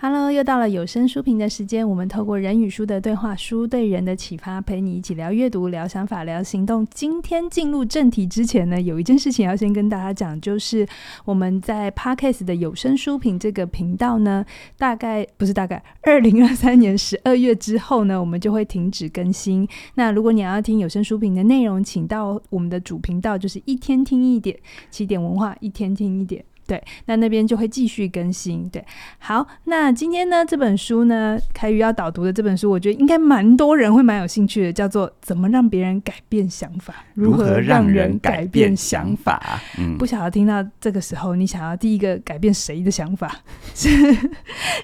Hello，又到了有声书评的时间。我们透过人与书的对话，书对人的启发，陪你一起聊阅读、聊想法、聊行动。今天进入正题之前呢，有一件事情要先跟大家讲，就是我们在 Podcast 的有声书评这个频道呢，大概不是大概，二零二三年十二月之后呢，我们就会停止更新。那如果你要听有声书评的内容，请到我们的主频道，就是一天听一点，起点文化，一天听一点。对，那那边就会继续更新。对，好，那今天呢，这本书呢，凯宇要导读的这本书，我觉得应该蛮多人会蛮有兴趣的，叫做《怎么让别人改变想法》，如何让人改变想法？嗯，不晓得听到这个时候，你想要第一个改变谁的想法？是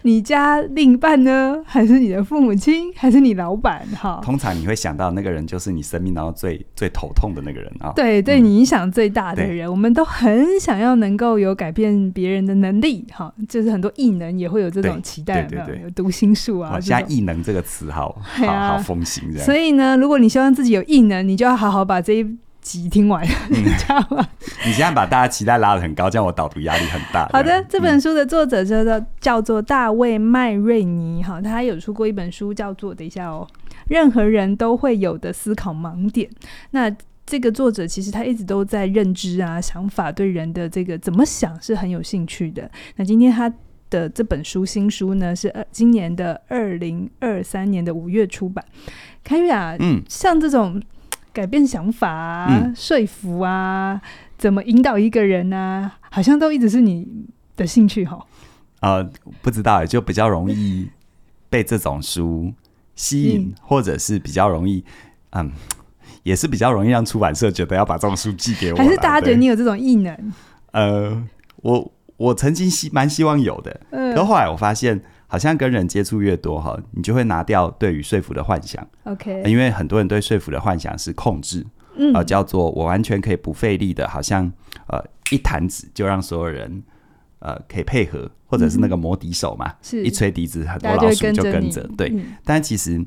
你家另一半呢，还是你的父母亲，还是你老板？哈，通常你会想到那个人，就是你生命当中最最头痛的那个人啊。对，对你影响最大的人，嗯，我们都很想要能够有改。变别人的能力，哈，就是很多异能也会有这种期待，对对对，有读心术啊。现在异能这个词好 好好风行，所以呢，如果你希望自己有异能，你就要好好把这一集听完，嗯、你知道吗？你现在把大家期待拉得很高，这样我导读压力很大。好的，这本书的作者叫做叫做大卫麦瑞尼，哈，他有出过一本书叫做，等一下哦，任何人都会有的思考盲点。那这个作者其实他一直都在认知啊、想法对人的这个怎么想是很有兴趣的。那今天他的这本书新书呢，是二今年的二零二三年的五月出版。凯宇啊，嗯，像这种改变想法啊、嗯、说服啊、怎么引导一个人啊，好像都一直是你的兴趣哈。呃，不知道，就比较容易被这种书吸引，嗯、或者是比较容易，嗯。也是比较容易让出版社觉得要把这种书寄给我，还是大家觉得你有这种异能？呃，我我曾经希蛮希望有的，嗯，可后来我发现，好像跟人接触越多哈，你就会拿掉对于说服的幻想。OK，因为很多人对说服的幻想是控制，嗯，呃，叫做我完全可以不费力的，好像呃一弹指就让所有人呃可以配合，或者是那个魔笛手嘛，是。一吹笛子很多老鼠就跟着，对，嗯，但其实。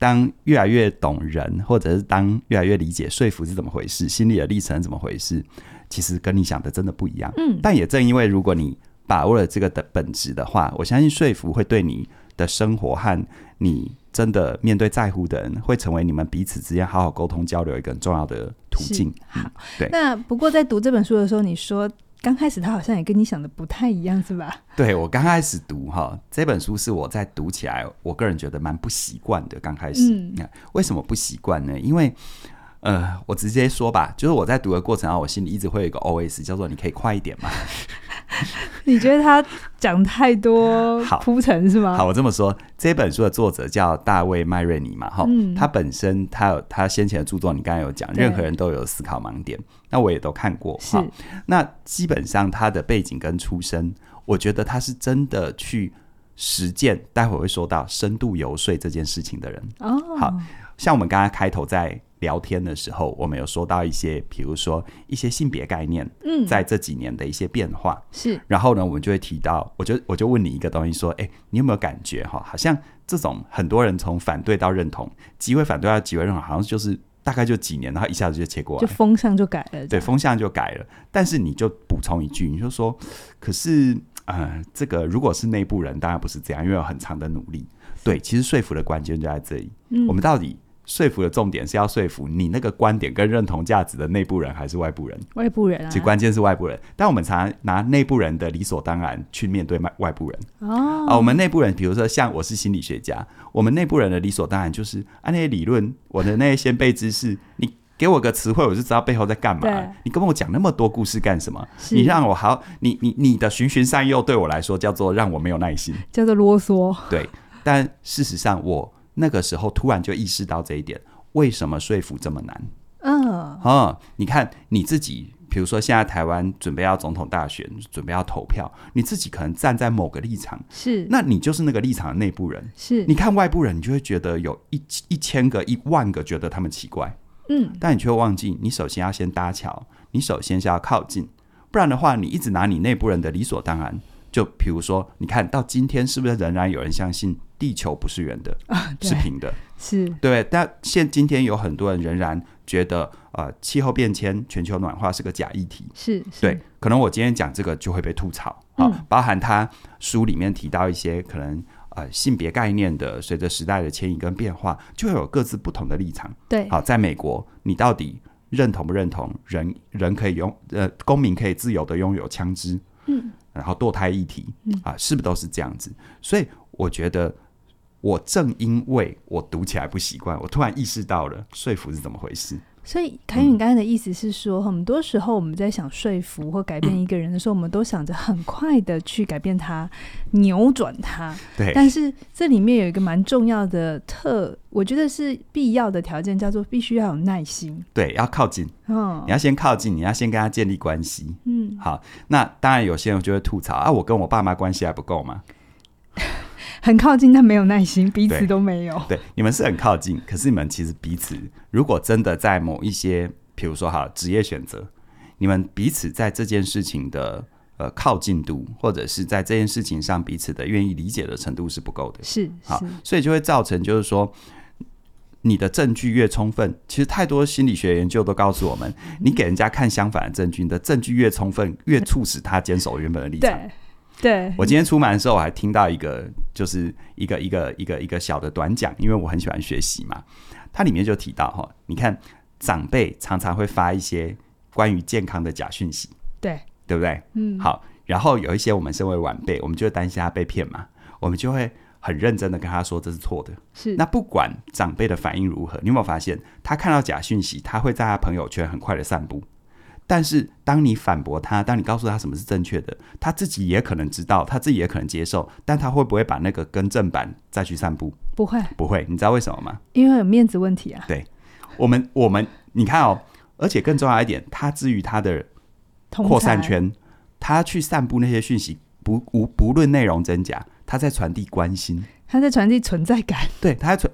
当越来越懂人，或者是当越来越理解说服是怎么回事，心理的历程是怎么回事，其实跟你想的真的不一样。嗯，但也正因为如果你把握了这个的本质的话，我相信说服会对你的生活和你真的面对在乎的人，会成为你们彼此之间好好沟通交流一个很重要的途径。好，嗯，对。那不过在读这本书的时候，你说。刚开始他好像也跟你想的不太一样，是吧？对，我刚开始读哈这本书是我在读起来，我个人觉得蛮不习惯的。刚开始，嗯，为什么不习惯呢？因为呃，我直接说吧，就是我在读的过程啊，我心里一直会有一个 OS，叫做“你可以快一点吗？” 你觉得他讲太多 铺陈是吗？好，我这么说，这本书的作者叫大卫麦瑞尼嘛，哈、嗯，他本身他有他先前的著作，你刚才有讲，任何人都有思考盲点。那我也都看过，哈。那基本上他的背景跟出身，我觉得他是真的去实践，待会会说到深度游说这件事情的人。哦，好像我们刚刚开头在聊天的时候，我们有说到一些，比如说一些性别概念，嗯，在这几年的一些变化是。然后呢，我们就会提到，我就我就问你一个东西，说，哎，你有没有感觉哈？好像这种很多人从反对到认同，极为反对到极为认同，好像就是。大概就几年，然后一下子就切过来，就风向就改了。对，风向就改了。但是你就补充一句，你就说，可是呃，这个如果是内部人，当然不是这样，因为有很长的努力。对，其实说服的关键就在这里。嗯，我们到底。说服的重点是要说服你那个观点跟认同价值的内部人还是外部人？外部人啊，其实关键是外部人。但我们常常拿内部人的理所当然去面对外外部人。哦，啊，我们内部人，比如说像我是心理学家，我们内部人的理所当然就是按那些理论，我的那些先辈知识，你给我个词汇，我就知道背后在干嘛。你跟我讲那么多故事干什么？你让我好，你你你的循循善诱对我来说叫做让我没有耐心，叫做啰嗦。对，但事实上我。那个时候突然就意识到这一点，为什么说服这么难？嗯，哦，你看你自己，比如说现在台湾准备要总统大选，准备要投票，你自己可能站在某个立场，是，那你就是那个立场的内部人，是。你看外部人，你就会觉得有一一千个、一万个觉得他们奇怪，嗯，但你却忘记，你首先要先搭桥，你首先是要靠近，不然的话，你一直拿你内部人的理所当然，就比如说，你看到今天是不是仍然有人相信？地球不是圆的，啊、是平的，是对。但现今天有很多人仍然觉得，呃，气候变迁、全球暖化是个假议题，是，是对。可能我今天讲这个就会被吐槽啊、嗯，包含他书里面提到一些可能呃性别概念的，随着时代的迁移跟变化，就会有各自不同的立场。对，好，在美国，你到底认同不认同人人可以拥呃公民可以自由的拥有枪支？嗯，然后堕胎议题，嗯啊，是不是都是这样子？所以我觉得。我正因为我读起来不习惯，我突然意识到了说服是怎么回事。所以凯宇，你刚才的意思是说，很多时候我们在想说服或改变一个人的时候，嗯、我们都想着很快的去改变他、扭转他。对。但是这里面有一个蛮重要的特，我觉得是必要的条件，叫做必须要有耐心。对，要靠近。哦。你要先靠近，你要先跟他建立关系。嗯。好，那当然有些人就会吐槽啊，我跟我爸妈关系还不够吗？很靠近，但没有耐心，彼此都没有。对，对，你们是很靠近，可是你们其实彼此，如果真的在某一些，比如说哈，职业选择，你们彼此在这件事情的呃靠近度，或者是在这件事情上彼此的愿意理解的程度是不够的。是，好，所以就会造成就是说，你的证据越充分，其实太多心理学研究都告诉我们，你给人家看相反的证据，你的证据越充分，越促使他坚守原本的立场。对。我今天出门的时候，我还听到一个，就是一个一个一个一个小的短讲，因为我很喜欢学习嘛。它里面就提到哈，你看长辈常常会发一些关于健康的假讯息，对，对不对？嗯，好。然后有一些我们身为晚辈，我们就会担心他被骗嘛，我们就会很认真的跟他说这是错的。是。那不管长辈的反应如何，你有没有发现，他看到假讯息，他会在他朋友圈很快的散布。但是，当你反驳他，当你告诉他什么是正确的，他自己也可能知道，他自己也可能接受，但他会不会把那个更正版再去散布？不会，不会。你知道为什么吗？因为有面子问题啊。对，我们，我们，你看哦，而且更重要一点，他至于他的扩散圈，他去散布那些讯息，不无不论内容真假，他在传递关心，他在传递存在感，对，他在传。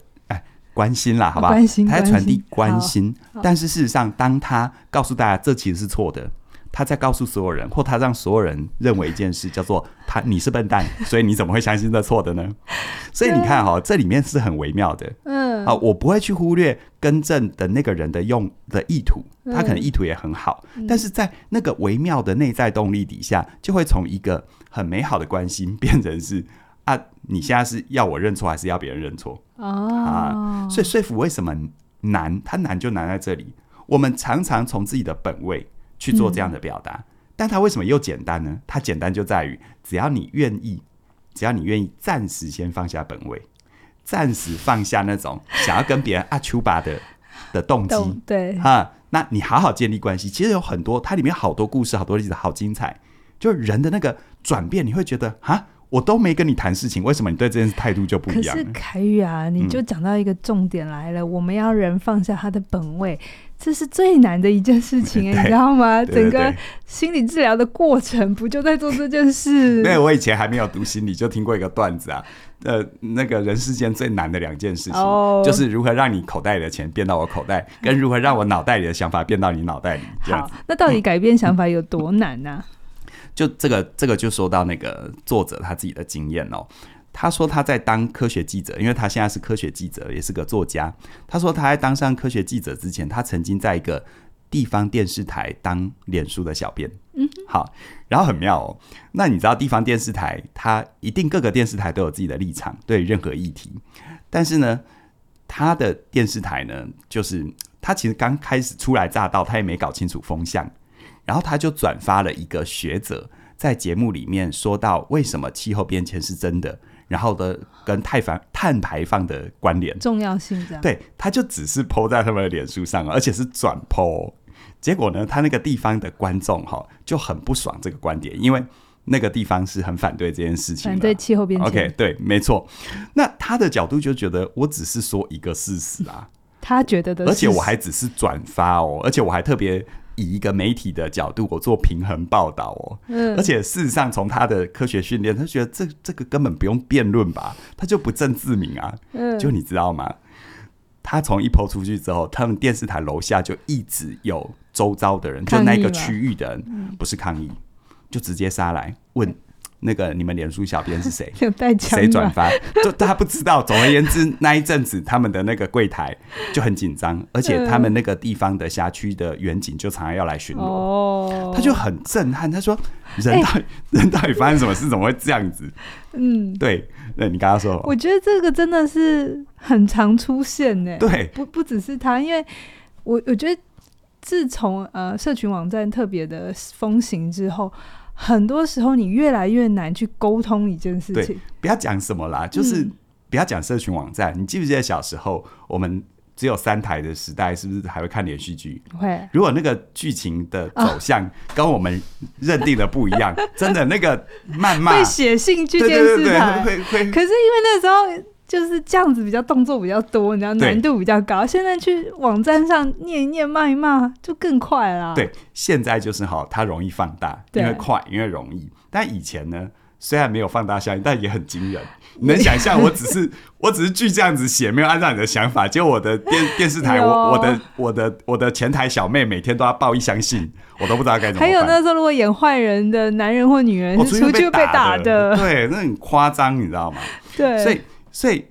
关心啦，好吧，关心，他在传递关心，但是事实上，当他告诉大家这其实是错的，他在告诉所有人，或他让所有人认为一件事叫做他你是笨蛋，所以你怎么会相信这错的呢？所以你看哈、哦，这里面是很微妙的，嗯，啊，我不会去忽略更正的那个人的用的意图，他可能意图也很好，但是在那个微妙的内在动力底下，就会从一个很美好的关心变成是。啊，你现在是要我认错，还是要别人认错？哦、oh. 啊，所以说服为什么难？它难就难在这里。我们常常从自己的本位去做这样的表达，嗯，但它为什么又简单呢？它简单就在于，只要你愿意，只要你愿意暂时先放下本位，暂时放下那种想要跟别人阿丘巴的 的动机，对，啊，那你好好建立关系。其实有很多，它里面好多故事，好多例子，好精彩。就人的那个转变，你会觉得啊。我都没跟你谈事情，为什么你对这件事态度就不一样？可是凯宇啊，你就讲到一个重点来了，嗯，我们要人放下他的本位，这是最难的一件事情，你知道吗？对对对，整个心理治疗的过程不就在做这件事？对，我以前还没有读心理，就听过一个段子啊，呃，那个人世间最难的两件事情，哦，就是如何让你口袋里的钱变到我口袋，跟如何让我脑袋里的想法变到你脑袋里。好，那到底改变想法有多难呢？啊？就这个，这个就说到那个作者他自己的经验哦。他说他在当科学记者，因为他现在是科学记者，也是个作家。他说他在当上科学记者之前，他曾经在一个地方电视台当脸书的小编。嗯，好，然后很妙哦。那你知道地方电视台，他一定各个电视台都有自己的立场，对任何议题。但是呢，他的电视台呢，就是他其实刚开始初来乍到，他也没搞清楚风向。然后他就转发了一个学者在节目里面说到为什么气候变迁是真的，然后的跟碳排碳排放的关联重要性这样。对，他就只是 po 在他们的脸书上，而且是转 po。结果呢，他那个地方的观众哈就很不爽这个观点，因为那个地方是很反对这件事情，反对气候变迁。OK，对，没错。那他的角度就觉得我只是说一个事实啊，他觉得的，而且我还只是转发哦，而且我还特别。以一个媒体的角度，我做平衡报道哦，嗯，而且事实上，从他的科学训练，他觉得这这个根本不用辩论吧，他就不证自明啊，嗯，就你知道吗？他从一 PO 出去之后，他们电视台楼下就一直有周遭的人，就那个区域的人，不是抗议，就直接杀来问那个你们脸书小编是谁？有带枪？谁转发？就他不知道。总而言之，那一阵子他们的那个柜台就很紧张，而且他们那个地方的辖区的远景就常常要来巡逻。哦，他就很震撼。他说：“人到底、欸、人到底发生什么事？怎么会这样子？”嗯，对。那你刚刚说，我觉得这个真的是很常出现呢。对，不不只是他，因为我我觉得自从呃社群网站特别的风行之后。很多时候，你越来越难去沟通一件事情。对，不要讲什么啦，就是不要讲社群网站。嗯、你记不记得小时候我们只有三台的时代，是不是还会看连续剧？会。如果那个剧情的走向跟我们认定的不一样，哦、真的那个谩骂 会写信去电视台，会会。可是因为那时候。就是这样子，比较动作比较多，你知道难度比较高。现在去网站上念一念、骂一骂，就更快啦。对，现在就是好，它容易放大，因为快，因为容易。但以前呢，虽然没有放大效应，但也很惊人。你能想象，我只是 我只是剧这样子写，没有按照你的想法，结果我的电 电视台，我我的我的我的前台小妹每天都要报一箱信，我都不知道该怎么办。还有那时候，如果演坏人的男人或女人，出去被打的，对，那很夸张，你知道吗？对，所以。所以，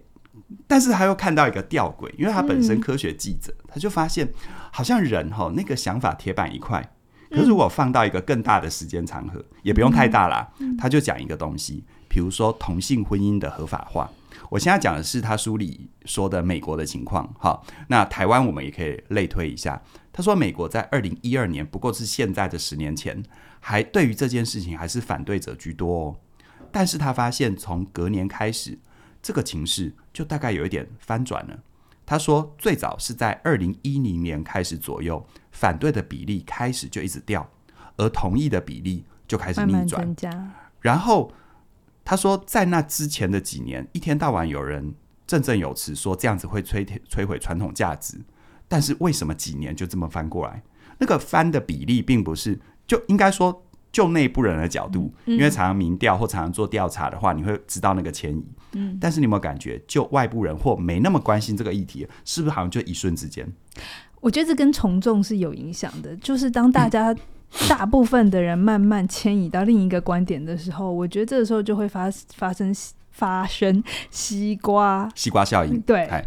但是他又看到一个吊诡，因为他本身科学记者，嗯、他就发现好像人哈那个想法铁板一块，可是如果放到一个更大的时间长河，嗯、也不用太大啦，嗯、他就讲一个东西，比如说同性婚姻的合法化。我现在讲的是他书里说的美国的情况，哈，那台湾我们也可以类推一下。他说美国在二零一二年，不过是现在的十年前，还对于这件事情还是反对者居多哦，但是他发现从隔年开始。这个情势就大概有一点翻转了。他说，最早是在二零一零年开始左右，反对的比例开始就一直掉，而同意的比例就开始逆转。然后他说，在那之前的几年，一天到晚有人振振有词说这样子会摧摧毁传统价值，但是为什么几年就这么翻过来？那个翻的比例并不是，就应该说。就内部人的角度，因为常常民调或常常做调查的话，你会知道那个迁移。嗯，但是你有没有感觉，就外部人或没那么关心这个议题，是不是好像就一瞬之间？我觉得这跟从众是有影响的。就是当大家 大部分的人慢慢迁移到另一个观点的时候，我觉得这个时候就会发发生发生西瓜西瓜效应。对，哎，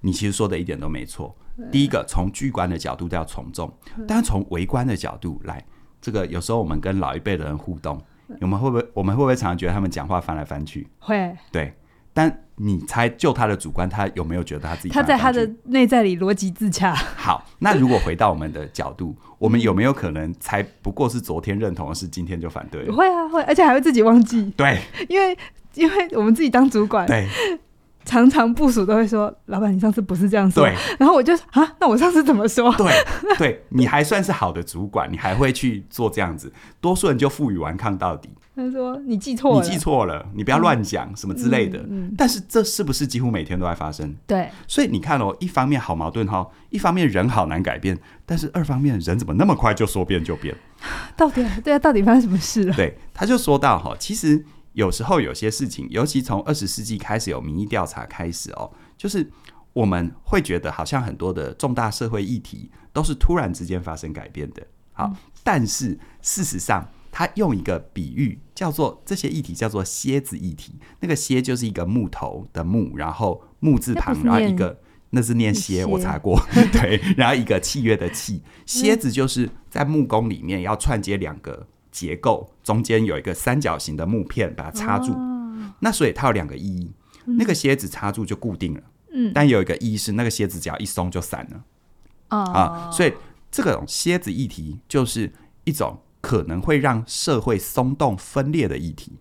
你其实说的一点都没错。第一个从巨观的角度叫从众，但从围观的角度来。这个有时候我们跟老一辈的人互动，我们会不会我们会不会常常觉得他们讲话翻来翻去？会，对。但你猜，就他的主观，他有没有觉得他自己？他在他的内在里逻辑自洽。好，那如果回到我们的角度，我们有没有可能才不过是昨天认同的事，今天就反对了？会啊，会，而且还会自己忘记。对，因为因为我们自己当主管。对。常常部署都会说：“老板，你上次不是这样说。”对，然后我就啊，那我上次怎么说？对，对，你还算是好的主管，你还会去做这样子。多数人就负隅顽抗到底。他说：“你记错了，你记错了，你不要乱讲、嗯、什么之类的。嗯”嗯、但是这是不是几乎每天都在发生？对。所以你看哦，一方面好矛盾哈，一方面人好难改变，但是二方面人怎么那么快就说变就变？到底对啊？到底发生什么事了？对，他就说到哈，其实。有时候有些事情，尤其从二十世纪开始有民意调查开始哦，就是我们会觉得好像很多的重大社会议题都是突然之间发生改变的。好，嗯、但是事实上，他用一个比喻叫做这些议题叫做蝎子议题。那个蝎就是一个木头的木，然后木字旁，然后一个那是念蝎，我查过，对，然后一个契约的契，蝎子就是在木工里面要串接两个。结构中间有一个三角形的木片，把它插住。哦、那所以它有两个意义，嗯、那个蝎子插住就固定了。嗯，但有一个意义是那个蝎子只要一松就散了。哦、啊，所以这个蝎子议题就是一种可能会让社会松动分裂的议题。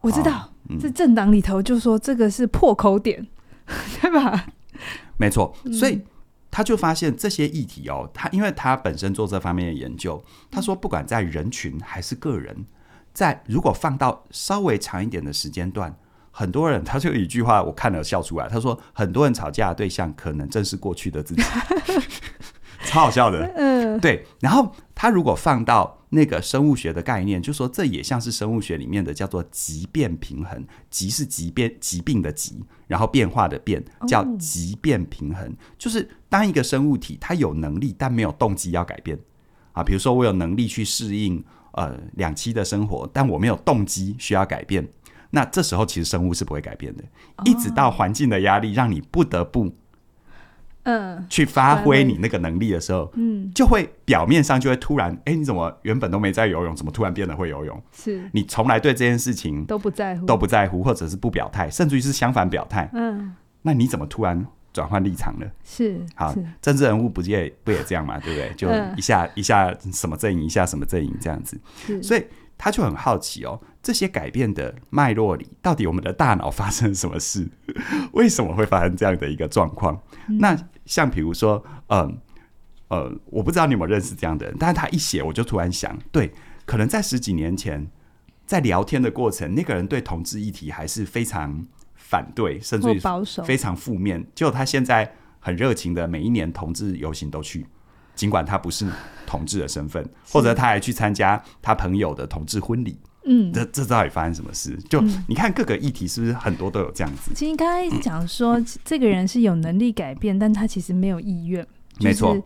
我知道，在、嗯、政党里头就说这个是破口点，对吧？没错，所以。他就发现这些议题哦，他因为他本身做这方面的研究，他说不管在人群还是个人，在如果放到稍微长一点的时间段，很多人他就有一句话我看了笑出来，他说很多人吵架的对象可能正是过去的自己。超好笑的，嗯，对。然后他如果放到那个生物学的概念，就说这也像是生物学里面的叫做疾变平衡，疾是疾变疾病的疾，然后变化的变叫疾变平衡，就是当一个生物体它有能力但没有动机要改变。啊，比如说我有能力去适应呃两栖的生活，但我没有动机需要改变。那这时候其实生物是不会改变的，一直到环境的压力让你不得不，嗯，去发挥你那个能力的时候，嗯，就会表面上就会突然，哎，你怎么原本都没在游泳，怎么突然变得会游泳？是你从来对这件事情都不在乎，都不在乎，或者是不表态，甚至于是相反表态，嗯，那你怎么突然转换立场了？是好，政治人物不也不也这样嘛？对不对？就一下一下什么阵营，一下什么阵营这样子，所以。他就很好奇哦，这些改变的脉络里，到底我们的大脑发生了什么事？为什么会发生这样的一个状况？嗯、那像比如说，嗯呃，呃，我不知道你有没有认识这样的人，但是他一写，我就突然想，对，可能在十几年前，在聊天的过程，那个人对同志议题还是非常反对，甚至保守，非常负面。就他现在很热情的，每一年同志游行都去。尽管他不是同志的身份，或者他还去参加他朋友的同志婚礼，嗯，这这到底发生什么事？就、嗯、你看各个议题是不是很多都有这样子？其实刚才讲说、嗯，这个人是有能力改变，但他其实没有意愿，没错。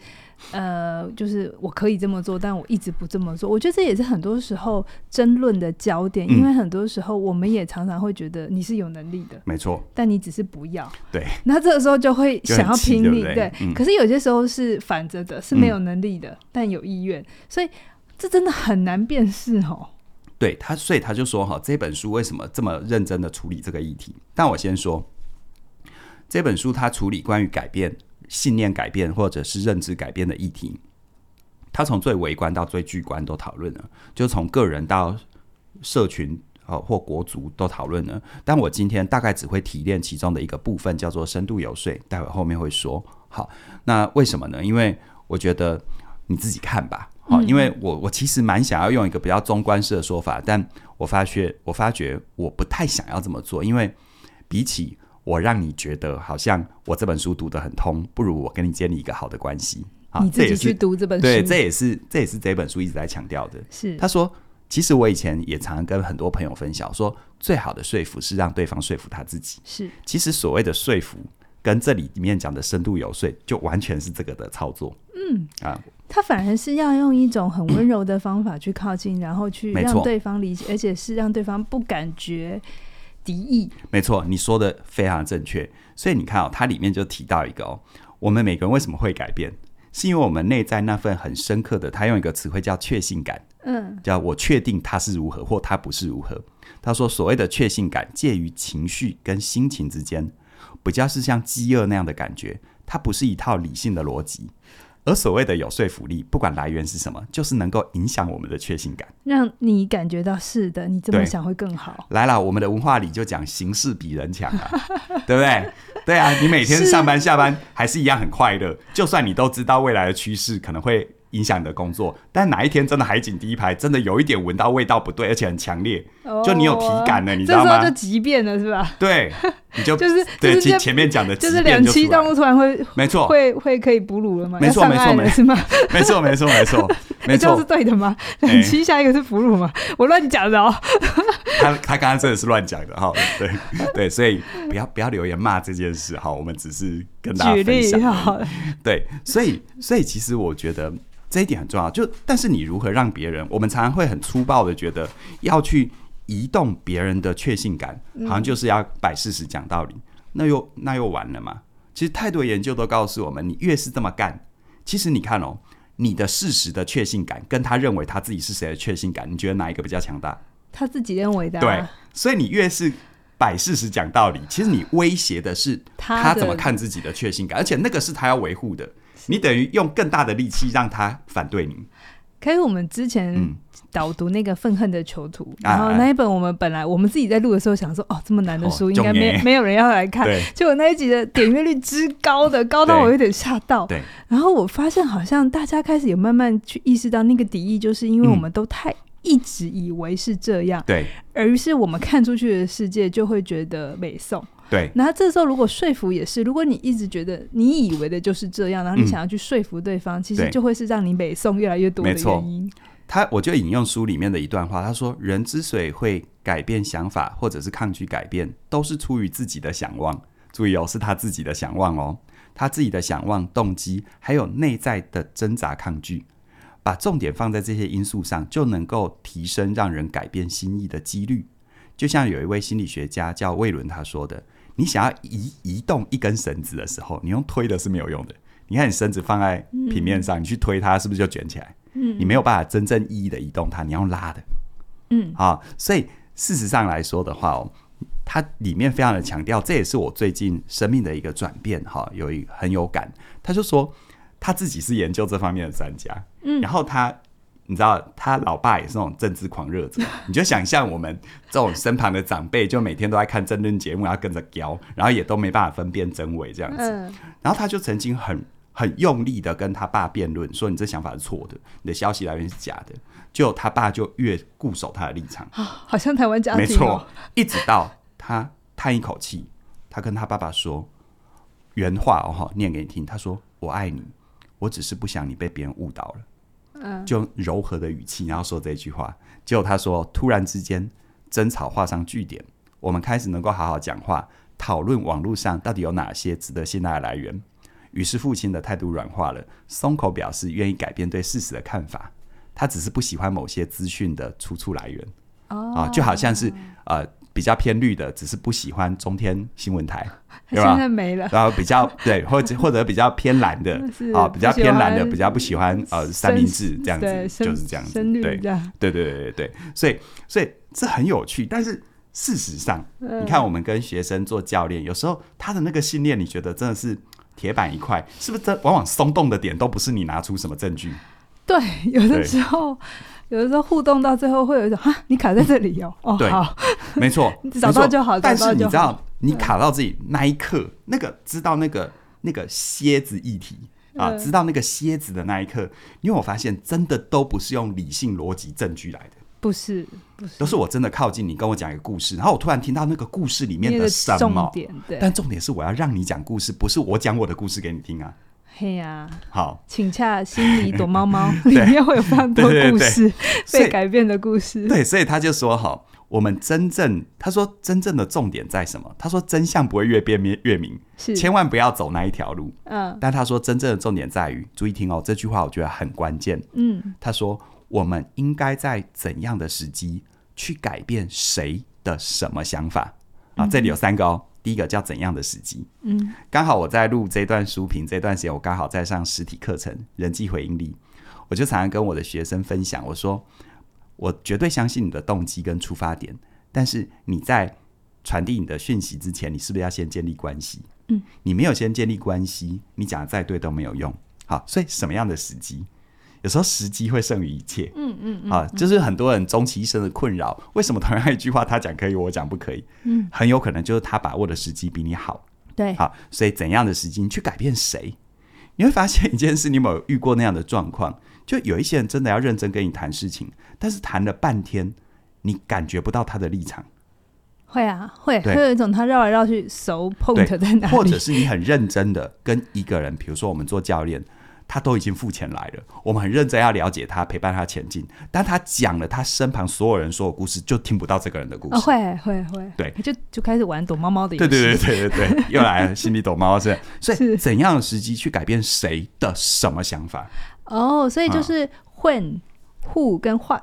呃，就是我可以这么做，但我一直不这么做。我觉得这也是很多时候争论的焦点，因为很多时候我们也常常会觉得你是有能力的，没错，但你只是不要。对，那这个时候就会想要拼命，对。可是有些时候是反着的，是没有能力的，嗯、但有意愿，所以这真的很难辨识哦。对他，所以他就说哈，这本书为什么这么认真的处理这个议题？但我先说，这本书他处理关于改变。信念改变或者是认知改变的议题，他从最微观到最巨观都讨论了，就从个人到社群或国族都讨论了。但我今天大概只会提炼其中的一个部分，叫做深度游说。待会后面会说。好，那为什么呢？因为我觉得你自己看吧。好，因为我我其实蛮想要用一个比较中观式的说法，但我发觉我发觉我不太想要这么做，因为比起。我让你觉得好像我这本书读得很通，不如我跟你建立一个好的关系。你自己去读这本书，对，这也是这也是这本书一直在强调的。是他说，其实我以前也常常跟很多朋友分享说，最好的说服是让对方说服他自己。是，其实所谓的说服，跟这里面讲的深度游说，就完全是这个的操作。嗯啊，他反而是要用一种很温柔的方法去靠近，嗯，然后去让对方理解，而且是让对方不感觉。敌意，没错，你说的非常正确。所以你看哦，它里面就提到一个哦，我们每个人为什么会改变，是因为我们内在那份很深刻的，他用一个词汇叫确信感，嗯，叫我确定他是如何或他不是如何。他说所谓的确信感介于情绪跟心情之间，比较是像饥饿那样的感觉，它不是一套理性的逻辑。而所谓的有说服力，不管来源是什么，就是能够影响我们的确信感，让你感觉到是的，你这么想会更好。来了，我们的文化里就讲形势比人强啊，对不对？对啊，你每天上班下班还是一样很快乐，就算你都知道未来的趋势可能会。影响你的工作，但哪一天真的海景第一排真的有一点闻到味道不对，而且很强烈，哦，就你有体感了，你知道吗？这时候就急变了，是吧？对，你就就是对，就是前前面讲的就是两栖动物突然会没错，会会可以哺乳了吗？没错没错没错？没错没错没错，没错，这是对的吗？两栖下一个是哺乳吗？欸、我乱讲的哦。他他刚刚真的是乱讲的哈，对对，所以不要不要留言骂这件事哈，我们只是跟大家分享。好对，所以所以其实我觉得。这一点很重要，就但是你如何让别人？我们常常会很粗暴的觉得要去移动别人的确信感，好像就是要摆事实讲道理，那又那又完了嘛？其实太多研究都告诉我们，你越是这么干，其实你看哦，你的事实的确信感跟他认为他自己是谁的确信感，你觉得哪一个比较强大？他自己认为的。对，所以你越是摆事实讲道理，其实你威胁的是他怎么看自己的确信感，而且那个是他要维护的。你等于用更大的力气让他反对你。可是我们之前导读那个《愤恨的囚徒》，嗯，然后那一本我们本来我们自己在录的时候想说，哦，这么难的书应该没没有人要来看，结果那一集的点阅率之高的，高到我有点吓到。对。然后我发现好像大家开始有慢慢去意识到那个敌意，就是因为我们都太一直以为是这样，对，而是我们看出去的世界就会觉得美颂。对，然后这时候如果说服也是，如果你一直觉得你以为的就是这样，然后你想要去说服对方，嗯、其实就会是让你北宋越来越多的原因。他我就引用书里面的一段话，他说：“人之所以会改变想法，或者是抗拒改变，都是出于自己的想望。注意哦，是他自己的想望哦，他自己的想望动机，还有内在的挣扎抗拒，把重点放在这些因素上，就能够提升让人改变心意的几率。就像有一位心理学家叫魏伦他说的：“你想要移移动一根绳子的时候，你用推的是没有用的。你看你绳子放在平面上，你去推它，是不是就卷起来？嗯，你没有办法真正意义的移动它，你要拉的。嗯，啊，所以事实上来说的话哦。”它里面非常的强调，这也是我最近生命的一个转变哈，有一很有感。他就说他自己是研究这方面的专家，嗯，然后他你知道他老爸也是那种政治狂热者，你就想象我们这种身旁的长辈，就每天都在看政论节目，然后跟着飙，然后也都没办法分辨真伪这样子。然后他就曾经很很用力的跟他爸辩论，说你这想法是错的，你的消息来源是假的。就他爸就越固守他的立场，好像台湾家庭，没错，一直到。他叹一口气，他跟他爸爸说原话哦，念给你听。他说：“我爱你，我只是不想你被别人误导了。”嗯，就柔和的语气，然后说这句话。结果他说，突然之间争吵画上句点，我们开始能够好好讲话，讨论网络上到底有哪些值得信赖的来源。于是父亲的态度软化了，松口表示愿意改变对事实的看法。他只是不喜欢某些资讯的出处来源。哦，啊，就好像是呃。比较偏绿的，只是不喜欢中天新闻台，对吧？现在没了。然后比较对，或者或者比较偏蓝的 啊、哦，比较偏蓝的，比较不喜欢呃三明治这样子，就是这样子。对对对对对对，所以所以这很有趣。但是事实上，嗯、你看我们跟学生做教练，有时候他的那个信念，你觉得真的是铁板一块，是不是？这往往松动的点都不是你拿出什么证据。对，有的时候。有的时候互动到最后会有一种啊，你卡在这里哦，哦，对，好，没错，找到就好。但是你知道，你卡到自己那一刻，那个知道那个那个蝎子议题啊，知道那个蝎子的那一刻，因为我发现真的都不是用理性逻辑证据来的，不是，不是，都是我真的靠近你，跟我讲一个故事，然后我突然听到那个故事里面的什么重点，对，但重点是我要让你讲故事，不是我讲我的故事给你听啊。嘿呀，好，请洽心里躲猫猫，里面会有非常多故事，被改变的故事。对，所以他就说：“哈，我们真正，他说真正的重点在什么？他说真相不会越辩越明，是千万不要走那一条路。嗯，但他说真正的重点在于，注意听哦，这句话我觉得很关键。嗯，他说我们应该在怎样的时机去改变谁的什么想法？啊，这里有三个哦。”第一个叫怎样的时机？嗯，刚好我在录这段书评这段时间，我刚好在上实体课程人际回应力，我就常常跟我的学生分享，我说我绝对相信你的动机跟出发点，但是你在传递你的讯息之前，你是不是要先建立关系？嗯，你没有先建立关系，你讲的再对都没有用。好，所以什么样的时机？有时候时机会胜于一切，嗯嗯嗯，啊，就是很多人终其一生的困扰。为什么同样一句话，他讲可以，我讲不可以？嗯，很有可能就是他把握的时机比你好。对，好，所以怎样的时机你去改变谁？你会发现一件事，你有没有遇过那样的状况？就有一些人真的要认真跟你谈事情，但是谈了半天，你感觉不到他的立场。会啊，会，会有一种他绕来绕去，so point 在哪里？或者是你很认真的跟一个人，比如说我们做教练。他都已经付钱来了，我们很认真要了解他，陪伴他前进。但他讲了他身旁所有人说的故事，就听不到这个人的故事。哦、会会会，对，就就开始玩躲猫猫的游戏。对对对对对对，又来了，心里躲猫猫是。所以，怎样的时机去改变谁的什么想法？哦，所以就是 when、嗯、who 跟 what。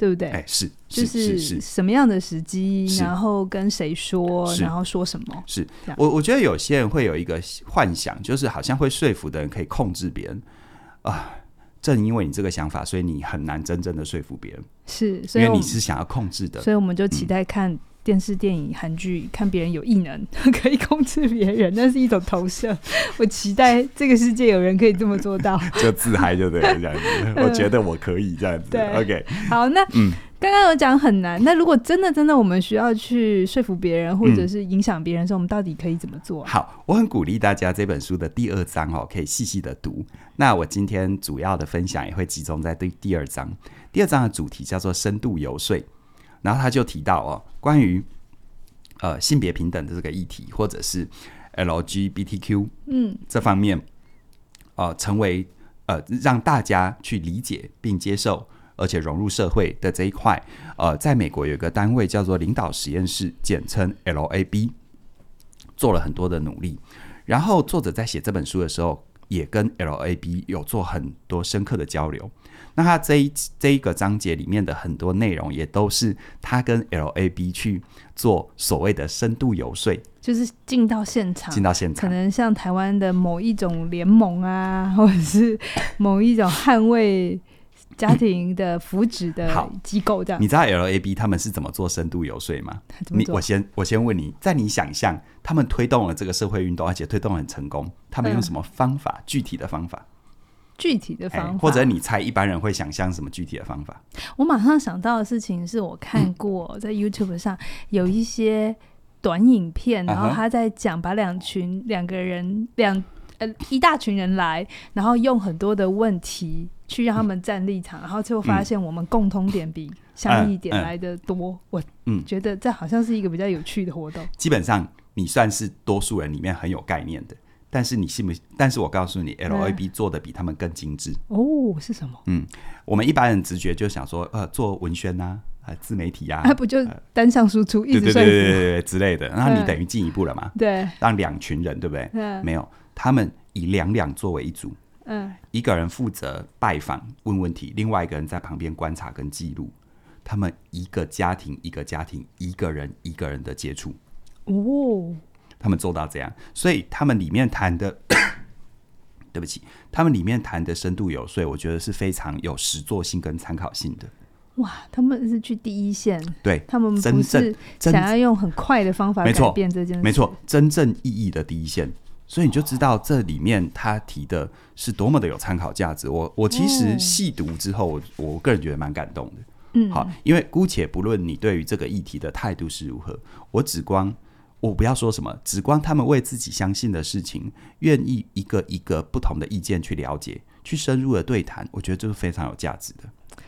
对不对？哎，是，就是什么样的时机，然后跟谁说，然后说什么？是我，我觉得有些人会有一个幻想，就是好像会说服的人可以控制别人啊。正因为你这个想法，所以你很难真正的说服别人。是，因为你是想要控制的，所以我们就期待看。电视、电影、韩剧，看别人有异能 可以控制别人，那是一种投射。我期待这个世界有人可以这么做到，就自嗨就对了，这样子。我觉得我可以这样子。对，OK。好，那嗯，刚刚有讲很难。那如果真的真的我们需要去说服别人，或者是影响别人的时候，嗯，我们到底可以怎么做？好，我很鼓励大家这本书的第二章哦，可以细细的读。那我今天主要的分享也会集中在第第二章。第二章的主题叫做深度游说。然后他就提到哦，关于呃性别平等的这个议题，或者是 LGBTQ 嗯这方面，呃成为呃让大家去理解并接受，而且融入社会的这一块，呃，在美国有一个单位叫做领导实验室，简称 LAB，做了很多的努力。然后作者在写这本书的时候，也跟 LAB 有做很多深刻的交流。那他这一这一个章节里面的很多内容，也都是他跟 LAB 去做所谓的深度游说，就是进到现场，进到现场，可能像台湾的某一种联盟啊，或者是某一种捍卫家庭的福祉的机构这样。你知道 LAB 他们是怎么做深度游说吗？你我先我先问你，在你想象他们推动了这个社会运动，而且推动很成功，他们用什么方法？嗯、具体的方法？具体的方法，或者你猜一般人会想象什么具体的方法？我马上想到的事情是我看过在 YouTube 上有一些短影片，嗯、然后他在讲把两群两个人两呃一大群人来，然后用很多的问题去让他们站立场，嗯、然后最后发现我们共通点比相异点来的多。我嗯觉得这好像是一个比较有趣的活动。基本上你算是多数人里面很有概念的。但是你信不信？但是我告诉你，LAB 做的比他们更精致哦。是什么？嗯，我们一般人直觉就想说，呃，做文宣呐、啊，呃，自媒体啊，那不就单向输出，对对对对对之类的。然后你等于进一步了嘛？对，让两群人，对不对？没有，他们以两两作为一组，嗯，一个人负责拜访问问题，另外一个人在旁边观察跟记录。他们一个家庭一个家庭，一个人一个人的接触。哦。他们做到这样，所以他们里面谈的，对不起，他们里面谈的深度有，所以，我觉得是非常有实作性跟参考性的。哇，他们是去第一线，对，他们不是想要用很快的方法改变这件事，没错，真正意义的第一线。所以你就知道这里面他提的是多么的有参考价值。我我其实细读之后，我我个人觉得蛮感动的。嗯，好，因为姑且不论你对于这个议题的态度是如何，我只光。我不要说什么，只光他们为自己相信的事情，愿意一个一个不同的意见去了解，去深入的对谈，我觉得这是非常有价值的。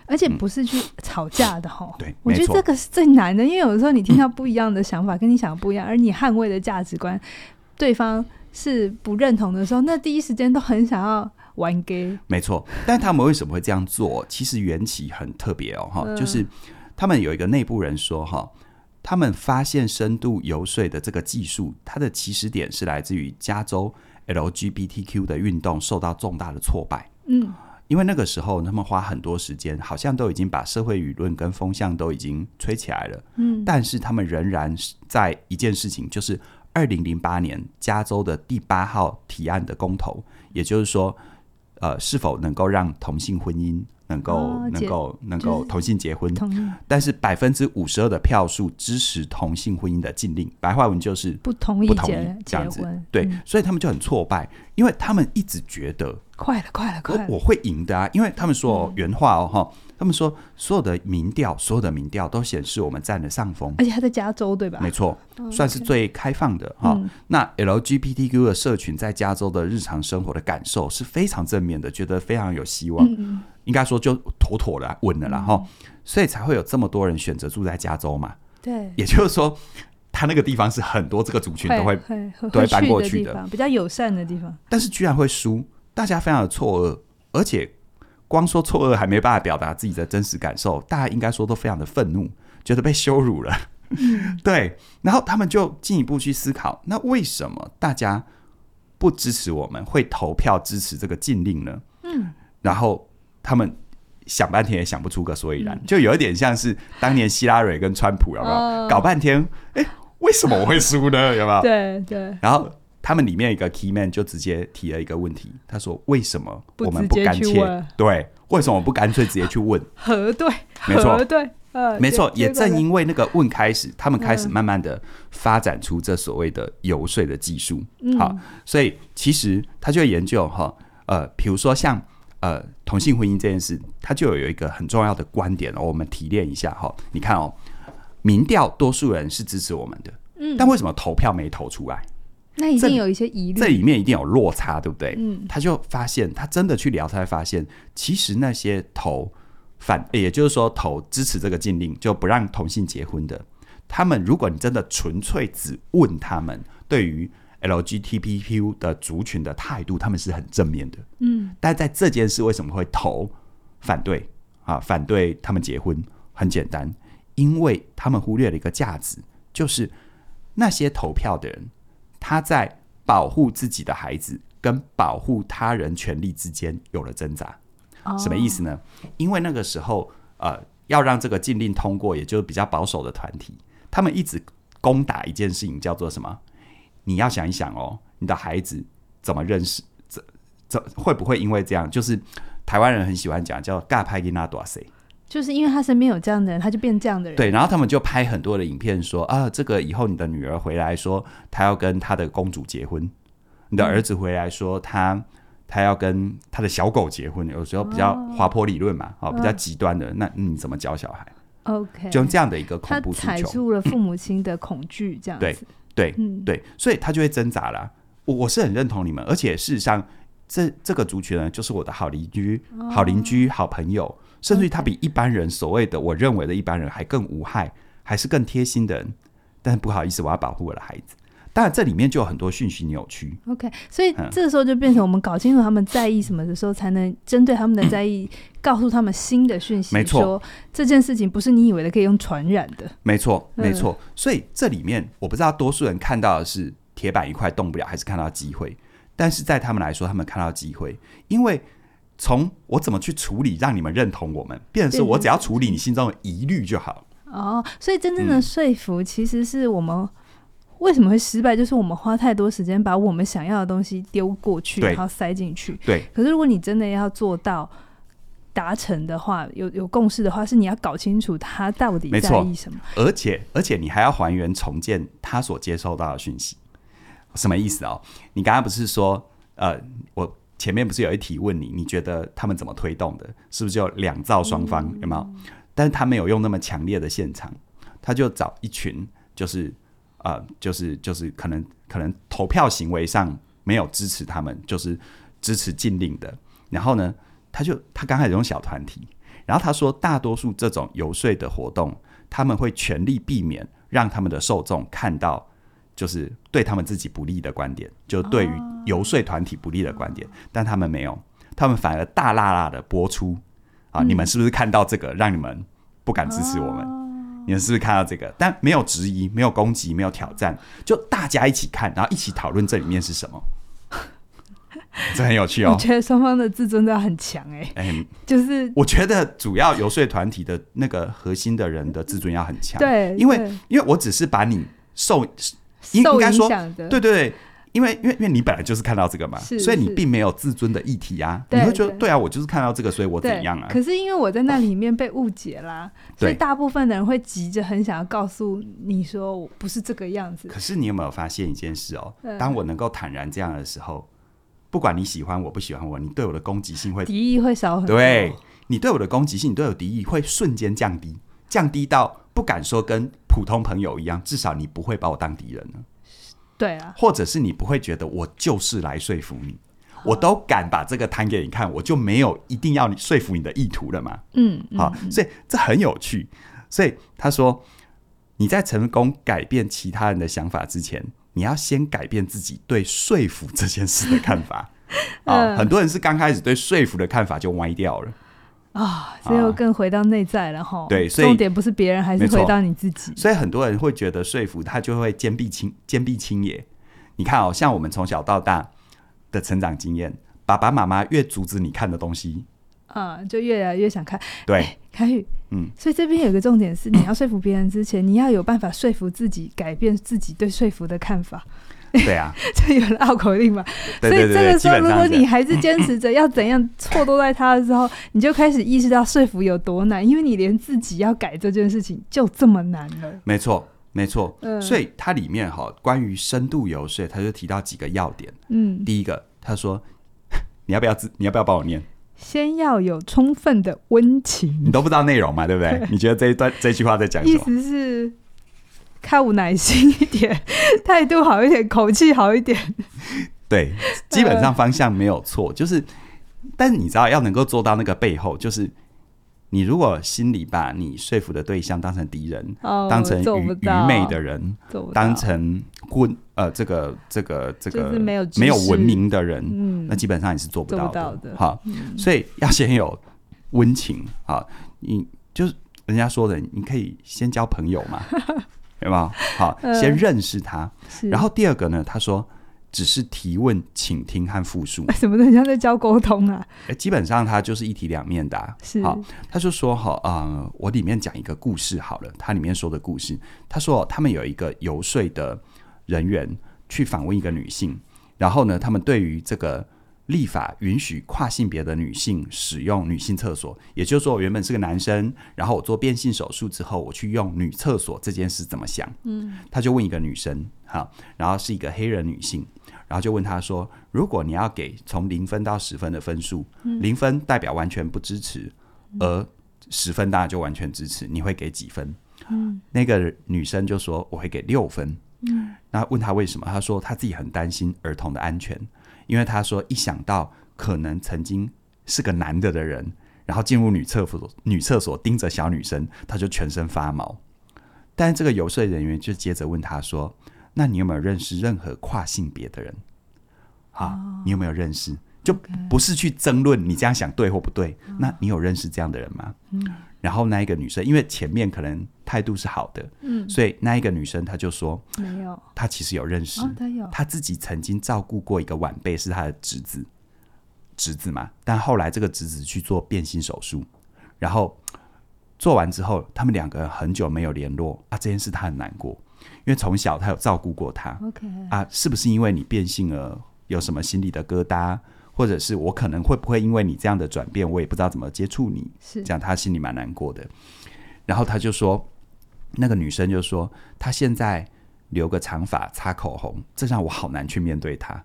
而且不是去吵架的哈、嗯。对，我觉得这个是最难的，因为有的时候你听到不一样的想法，嗯、跟你想的不一样，而你捍卫的价值观，对方是不认同的时候，那第一时间都很想要玩 gay。没错，但他们为什么会这样做？其实缘起很特别哦，哈、嗯，就是他们有一个内部人说哈。他们发现深度游说的这个技术，它的起始点是来自于加州 LGBTQ 的运动受到重大的挫败。嗯，因为那个时候他们花很多时间，好像都已经把社会舆论跟风向都已经吹起来了。嗯，但是他们仍然在一件事情，就是二零零八年加州的第八号提案的公投，也就是说，呃，是否能够让同性婚姻。能够、哦、能够能够同性结婚，但是百分之五十二的票数支持同性婚姻的禁令，白话文就是不同意不同意这样子。对、嗯，所以他们就很挫败，因为他们一直觉得快了快了快了，我会赢的啊！因为他们说原话哦哈、嗯，他们说所有的民调，所有的民调都显示我们占了上风，而且他在加州对吧？没错，算是最开放的哈、嗯。那 LGBTQ 的社群在加州的日常生活的感受是非常正面的，觉得非常有希望。嗯应该说就妥妥的稳了啦哈、嗯，所以才会有这么多人选择住在加州嘛。对，也就是说，他那个地方是很多这个族群都会，会，会都会搬过去的，的比较友善的地方。但是居然会输，大家非常的错愕，而且光说错愕还没办法表达自己的真实感受，大家应该说都非常的愤怒，觉得被羞辱了。嗯、对，然后他们就进一步去思考，那为什么大家不支持我们，会投票支持这个禁令呢？嗯，然后。他们想半天也想不出个所以然，就有一点像是当年希拉蕊跟川普有没有搞半天？哎，为什么我会输呢？有没有？对对。然后他们里面一个 key man 就直接提了一个问题，他说：“为什么我们不干脆？对，为什么我不干脆直接去问？核对，没错，核对，没错。也正因为那个问开始，他们开始慢慢的发展出这所谓的游说的技术。好，所以其实他就研究哈，呃，比如说像。呃，同性婚姻这件事，他就有一个很重要的观点哦，我们提炼一下哈。你看哦，民调多数人是支持我们的，嗯，但为什么投票没投出来？那一定有一些疑虑，这里面一定有落差，对不对？嗯，他就发现，他真的去聊，他才发现，其实那些投反，也就是说投支持这个禁令，就不让同性结婚的，他们如果你真的纯粹只问他们对于。LGBTQ 的族群的态度，他们是很正面的。嗯，但在这件事为什么会投反对啊？反对他们结婚，很简单，因为他们忽略了一个价值，就是那些投票的人，他在保护自己的孩子，跟保护他人权利之间有了挣扎。哦、什么意思呢？因为那个时候，呃，要让这个禁令通过，也就是比较保守的团体，他们一直攻打一件事情，叫做什么？你要想一想哦，你的孩子怎么认识？怎怎会不会因为这样？就是台湾人很喜欢讲叫“尬拍给那多谁”，就是因为他身边有这样的人，他就变这样的人。对，然后他们就拍很多的影片说啊，这个以后你的女儿回来说，她要跟她的公主结婚；你的儿子回来说，他他要跟他的小狗结婚。有时候比较滑坡理论嘛，哦，比较极端的，那你怎么教小孩？OK，就用这样的一个恐怖他踩住了父母亲的恐惧，这样子。对。对，嗯，对，所以他就会挣扎了。我我是很认同你们，而且事实上，这这个族群呢，就是我的好邻居、好邻居、好朋友，甚至于他比一般人所谓的我认为的一般人还更无害，还是更贴心的人。但是不好意思，我要保护我的孩子。当然，这里面就有很多讯息扭曲。OK，所以这时候就变成我们搞清楚他们在意什么的时候，才能针对他们的在意，告诉他们新的讯息。没错，这件事情不是你以为的可以用传染的。没错，没错。所以这里面我不知道多数人看到的是铁板一块动不了，还是看到机会。但是在他们来说，他们看到机会，因为从我怎么去处理，让你们认同我们，变成是我只要处理你心中的疑虑就好。哦，所以真正的说服其实是我们。为什么会失败？就是我们花太多时间把我们想要的东西丢过去，然后塞进去。对。可是如果你真的要做到达成的话，有有共识的话，是你要搞清楚他到底在意什么。而且而且你还要还原重建他所接收到的讯息。什么意思哦？你刚刚不是说，呃，我前面不是有一题问你，你觉得他们怎么推动的？是不是就两造双方、嗯、有没有？但是他没有用那么强烈的现场，他就找一群就是。呃，就是就是可能可能投票行为上没有支持他们，就是支持禁令的。然后呢，他就他刚开始用小团体，然后他说，大多数这种游说的活动，他们会全力避免让他们的受众看到，就是对他们自己不利的观点，就对于游说团体不利的观点。但他们没有，他们反而大辣辣的播出啊！你们是不是看到这个，让你们不敢支持我们？你们是不是看到这个？但没有质疑，没有攻击，没有挑战，就大家一起看，然后一起讨论这里面是什么，这很有趣哦。我觉得双方的自尊都要很强哎、欸，哎、欸，就是我觉得主要游说团体的那个核心的人的自尊要很强，对，因为因为我只是把你受应该说对对对。因为，因为，因为你本来就是看到这个嘛，所以你并没有自尊的议题啊。你会觉得，对啊，我就是看到这个，所以我怎样啊？可是因为我在那里面被误解啦，所以大部分的人会急着很想要告诉你说，我不是这个样子。可是你有没有发现一件事哦？当我能够坦然这样的时候，不管你喜欢我不喜欢我，你对我的攻击性会敌意会少很多。对，你对我的攻击性，你对我敌意会瞬间降低，降低到不敢说跟普通朋友一样，至少你不会把我当敌人了。对啊，或者是你不会觉得我就是来说服你，我都敢把这个摊给你看，我就没有一定要你说服你的意图了嘛。嗯，好，所以这很有趣。所以他说，你在成功改变其他人的想法之前，你要先改变自己对说服这件事的看法。啊，很多人是刚开始对说服的看法就歪掉了。啊，这又更回到内在了哈。对，所以重点不是别人，还是回到你自己。所以很多人会觉得说服他就会坚壁清坚壁清野。你看哦，像我们从小到大的成长经验，爸爸妈妈越阻止你看的东西，啊，就越来越想看。对，凯宇，嗯，所以这边有个重点是，你要说服别人之前，你要有办法说服自己，改变自己对说服的看法。对啊，就有了绕口令嘛？所以这个时候，如果你还是坚持着要怎样错都在他的时候，你就开始意识到说服有多难，因为你连自己要改这件事情就这么难了。没错，没错。嗯，所以它里面哈，关于深度游说，他就提到几个要点。嗯，第一个，他说 你要不要自，你要不要帮我念？先要有充分的温情。你都不知道内容嘛？对不对？你觉得这一段这句话在讲什么？意思是。看有耐心一点，态度好一点，口气好一点。对，基本上方向没有错，呃、就是，但是你知道要能够做到那个背后，就是你如果心里把你说服的对象当成敌人，哦、当成愚愚昧的人，当成混呃这个这个这个没有没有文明的人，嗯，那基本上你是做不到的。好，的。好嗯、所以要先有温情啊，你就是人家说的，你可以先交朋友嘛。对吧？好，先认识他。嗯、然后第二个呢，他说，只是提问、倾听和复述。什么人家在教沟通啊？哎，基本上他就是一体两面的啊。是，好，他就说哈，呃，我里面讲一个故事好了。他里面说的故事，他说他们有一个游说的人员去访问一个女性，然后呢，他们对于这个。立法允许跨性别的女性使用女性厕所，也就是说，我原本是个男生，然后我做变性手术之后，我去用女厕所这件事怎么想？嗯，他就问一个女生，哈，然后是一个黑人女性，然后就问她说：“如果你要给从零分到十分的分数，零分代表完全不支持，而十分当然就完全支持，你会给几分？”嗯，那个女生就说：“我会给六分。”嗯，那问他为什么？他说他自己很担心儿童的安全。因为他说，一想到可能曾经是个男的的人，然后进入女厕所，女厕所盯着小女生，他就全身发毛。但是这个游说人员就接着问他说：“那你有没有认识任何跨性别的人？啊，你有没有认识？就不是去争论你这样想对或不对。那你有认识这样的人吗？”然后那一个女生，因为前面可能态度是好的，嗯，所以那一个女生她就说没有，她其实有认识，她有，她自己曾经照顾过一个晚辈，是她的侄子，侄子嘛。但后来这个侄子去做变性手术，然后做完之后，他们两个人很久没有联络啊。这件事她很难过，因为从小她有照顾过他，OK 啊，是不是因为你变性了，有什么心里的疙瘩？或者是我可能会不会因为你这样的转变，我也不知道怎么接触你，是这样，他心里蛮难过的。然后他就说，那个女生就说，她现在留个长发，擦口红，这让我好难去面对她。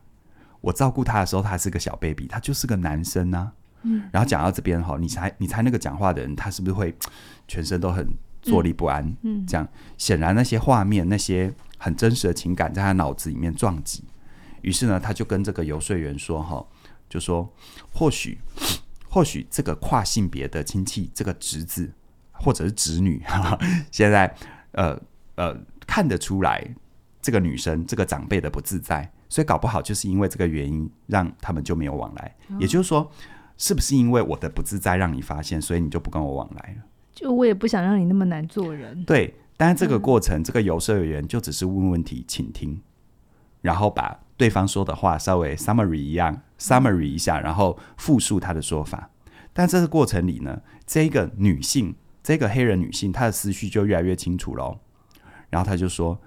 我照顾她的时候，她是个小 baby，她就是个男生啊。嗯。然后讲到这边哈，你猜你猜那个讲话的人，他是不是会全身都很坐立不安？嗯。嗯这样显然那些画面，那些很真实的情感，在他脑子里面撞击。于是呢，他就跟这个游说员说哈。就说，或许，或许这个跨性别的亲戚，这个侄子或者是侄女，哈哈，现在呃呃看得出来，这个女生这个长辈的不自在，所以搞不好就是因为这个原因，让他们就没有往来。哦、也就是说，是不是因为我的不自在让你发现，所以你就不跟我往来了？就我也不想让你那么难做人。对，但是这个过程，嗯、这个游说员就只是问问题，倾听，然后把。对方说的话稍微 summary 一样，summary 一下，然后复述他的说法。但这个过程里呢，这个女性，这个黑人女性，她的思绪就越来越清楚喽。然后她就说：“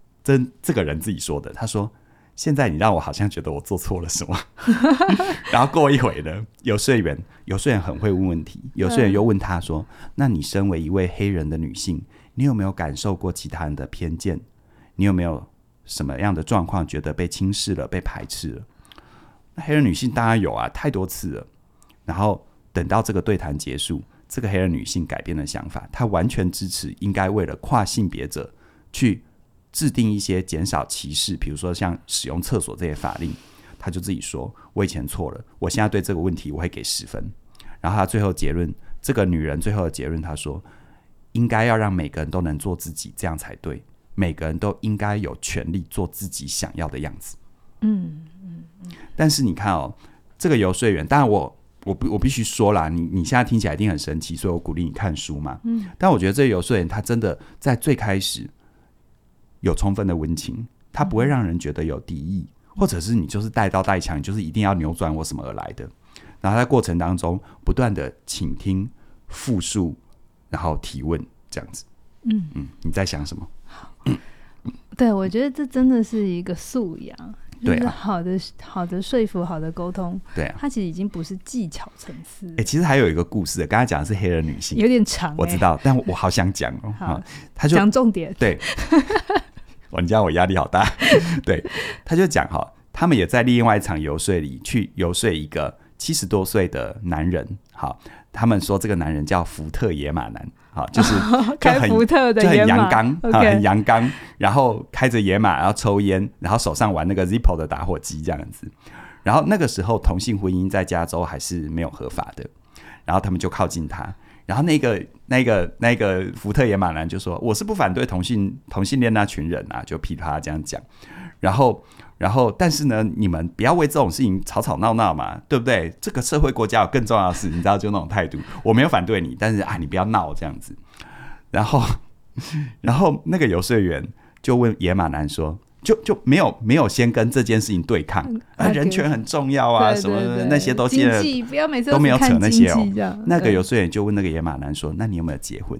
真这个人自己说的，她说现在你让我好像觉得我做错了什么。”然后过一会呢，游说员，游说员很会问问题，游说员又问他说：“那你身为一位黑人的女性，你有没有感受过其他人的偏见？你有没有？”什么样的状况觉得被轻视了、被排斥了？那黑人女性当然有啊，太多次了。然后等到这个对谈结束，这个黑人女性改变了想法，她完全支持应该为了跨性别者去制定一些减少歧视，比如说像使用厕所这些法令。她就自己说：“我以前错了，我现在对这个问题我会给十分。”然后她最后结论，这个女人最后的结论，她说：“应该要让每个人都能做自己，这样才对。”每个人都应该有权利做自己想要的样子。嗯嗯嗯。但是你看哦，这个游说员，当然我我不我必须说啦，你你现在听起来一定很神奇，所以我鼓励你看书嘛。嗯。但我觉得这个游说人他真的在最开始有充分的温情，他不会让人觉得有敌意，或者是你就是带刀带枪，就是一定要扭转我什么而来的。然后在过程当中不断的倾听、复述，然后提问，这样子。嗯嗯。你在想什么？对，我觉得这真的是一个素养，就是 好的、好的说服、好的沟通。对啊，它其实已经不是技巧层次。哎，其实还有一个故事，刚才讲的是黑人女性，有点长，我知道，但我好想讲哦。好，他就讲重点。对，我你知道我压力好大。对，他就讲哈，他们也在另外一场游说里去游说一个七十多岁的男人。好，他们说这个男人叫福特野马男。好，就是开福特的，就很阳刚，okay. 很阳刚，然后开着野马，然后抽烟，然后手上玩那个 Zippo 的打火机这样子。然后那个时候同性婚姻在加州还是没有合法的，然后他们就靠近他，然后那个那个那个福特野马男就说：“我是不反对同性同性恋那群人啊，就噼啪这样讲。”然后。然后，但是呢，你们不要为这种事情吵吵闹闹嘛，对不对？这个社会国家有更重要的事，你知道，就那种态度。我没有反对你，但是啊，你不要闹这样子。然后，然后那个游说员就问野马男说：“就就没有没有先跟这件事情对抗啊，人权很重要啊，对对对，什么那些都接了，不要每次都没有扯那些哦。那个游说员就问那个野马男说：“那你有没有结婚？”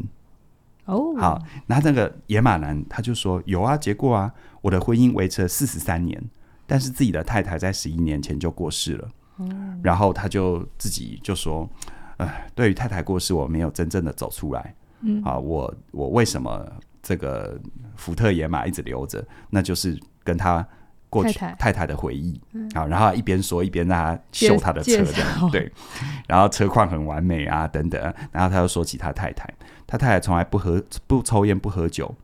哦，好，那那个野马男他就说：“有啊，结过啊，我的婚姻维持了四十三年，但是自己的太太在十一年前就过世了。嗯，然后他就自己就说：‘哎，对于太太过世，我没有真正的走出来。’嗯，啊，我我为什么？”这个福特野马一直留着，那就是跟他过去太太的回忆啊。然后一边说一边让他秀他的车，这样对。然后车况很完美啊，等等。然后他又说起他太太，他太太从来不喝不抽烟不喝酒，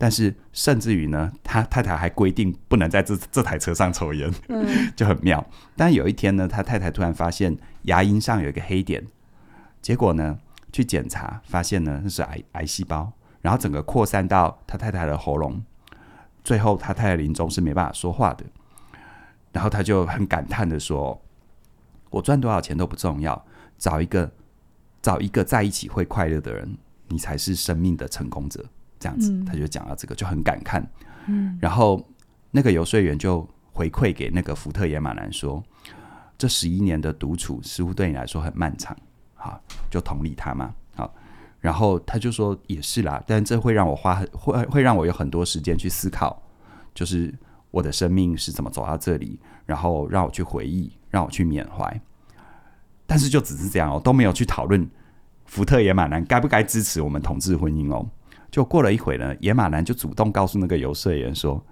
但是甚至于呢，他太太还规定不能在这这台车上抽烟，嗯、就很妙。但有一天呢，他太太突然发现牙龈上有一个黑点，结果呢去检查，发现呢那是癌癌细胞。然后整个扩散到他太太的喉咙，最后他太太临终是没办法说话的。然后他就很感叹的说：“我赚多少钱都不重要，找一个找一个在一起会快乐的人，你才是生命的成功者。”这样子，嗯、他就讲到这个就很感慨。嗯，然后那个游说员就回馈给那个福特野马男说：“这十一年的独处似乎对你来说很漫长，好，就同理他嘛。”好然后他就说也是啦，但这会让我花很 会会让我有很多时间去思考，就是我的生命是怎么走到这里，然后让我去回忆，让我去缅怀。但是就只是这样哦，都没有去讨论福特野马男该不该支持我们同志婚姻哦。就过了一会呢，野马男就主动告诉那个游说员说：“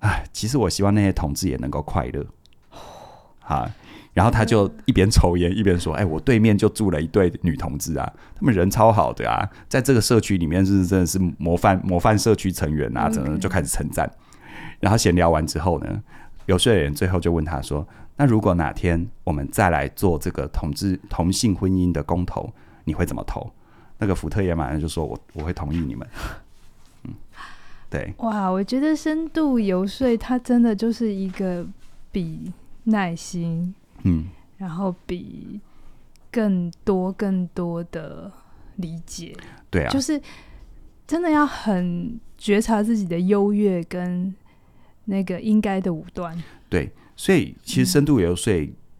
哎，其实我希望那些同志也能够快乐。”好。然后他就一边抽烟一边说：“哎，我对面就住了一对女同志啊，他们人超好的啊，在这个社区里面是真的是模范模范社区成员啊，怎么就开始称赞。然后闲聊完之后呢，游说员最后就问他说：‘那如果哪天我们再来做这个同志同性婚姻的公投，你会怎么投？’那个福特也马上就说：‘我我会同意你们。’嗯，对，哇，我觉得深度游说它真的就是一个比耐心。嗯，然后比更多更多的理解，对啊，就是真的要很觉察自己的优越跟那个应该的武断。对，所以其实深度游说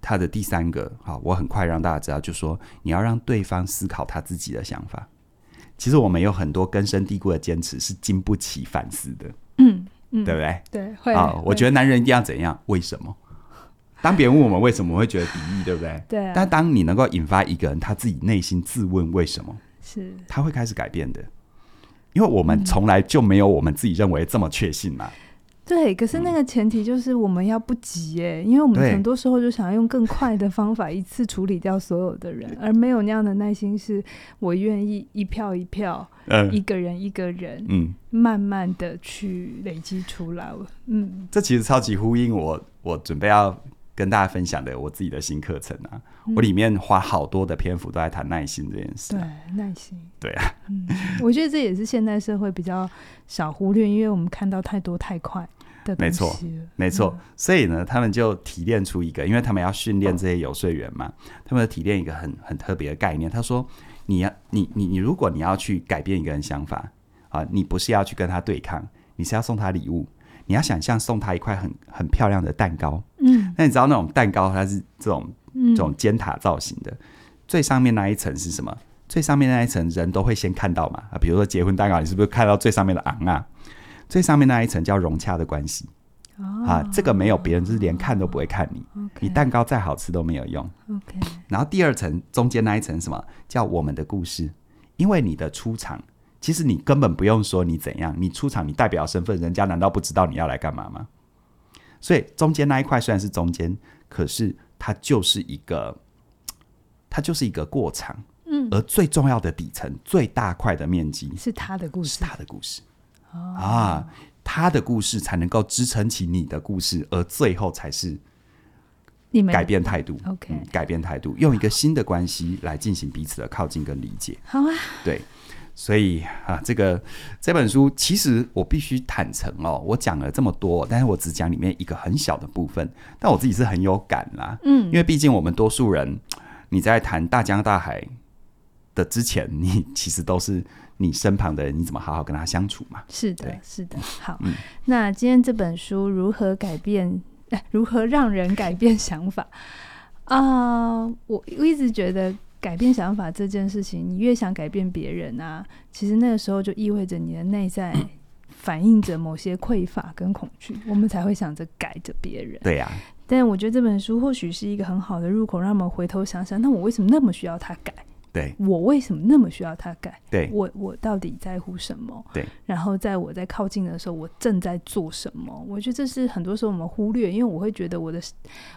它的第三个，好、嗯，我很快让大家知道，就是说你要让对方思考他自己的想法。其实我们有很多根深蒂固的坚持是经不起反思的，嗯，嗯对不对？对，会啊，我觉得男人一定要怎样？为什么？当别人问我们为什么会觉得敌意，对不对？对、啊。但当你能够引发一个人他自己内心自问为什么，是他会开始改变的，因为我们从来就没有我们自己认为这么确信嘛。对，可是那个前提就是我们要不急哎，因为我们很多时候就想要用更快的方法一次处理掉所有的人，而没有那样的耐心，是我愿意一票一票，嗯，一个人一个人，嗯，慢慢的去累积出来。嗯，这其实超级呼应我，我准备要。跟大家分享的我自己的新课程啊，嗯、我里面花好多的篇幅都在谈耐心这件事，啊。对，耐心。对啊，嗯，我觉得这也是现代社会比较少忽略，因为我们看到太多太快。没错，没错。嗯、所以呢，他们就提炼出一个，因为他们要训练这些游说员嘛，他们提炼一个很很特别的概念。他说：“你要，你你你，如果你要去改变一个人想法啊，你不是要去跟他对抗，你是要送他礼物。”你要想象送他一块很很漂亮的蛋糕，嗯，那你知道那种蛋糕它是这种、嗯、这种尖塔造型的，最上面那一层是什么？最上面那一层人都会先看到嘛啊，比如说结婚蛋糕，你是不是看到最上面的昂啊？最上面那一层叫融洽的关系，哦、啊，这个没有别人，就是连看都不会看你，哦、你蛋糕再好吃都没有用。OK，然后第二层中间那一层什么叫我们的故事？因为你的出场。其实你根本不用说你怎样，你出场你代表身份，人家难道不知道你要来干嘛吗？所以中间那一块虽然是中间，可是它就是一个，它就是一个过场。嗯，而最重要的底层最大块的面积是他的故事，是他的故事。哦、啊，他的故事才能够支撑起你的故事，而最后才是你改变态度。OK，、嗯、改变态度，用一个新的关系来进行彼此的靠近跟理解。好啊，对。所以啊，这个这本书其实我必须坦诚哦，我讲了这么多，但是我只讲里面一个很小的部分，但我自己是很有感啦。嗯，因为毕竟我们多数人，你在谈大江大海的之前，你其实都是你身旁的人，你怎么好好跟他相处嘛？是的，是的。好，嗯、那今天这本书如何改变？如何让人改变想法？啊、呃，我我一直觉得改变想法这件事情，你越想改变别人啊，其实那个时候就意味着你的内在反映着某些匮乏跟恐惧，我们才会想着改着别人。对呀、啊。但我觉得这本书或许是一个很好的入口，让我们回头想想，那我为什么那么需要他改？对，我为什么那么需要他改？对，我我到底在乎什么？对，然后在我在靠近的时候，我正在做什么？我觉得这是很多时候我们忽略，因为我会觉得我的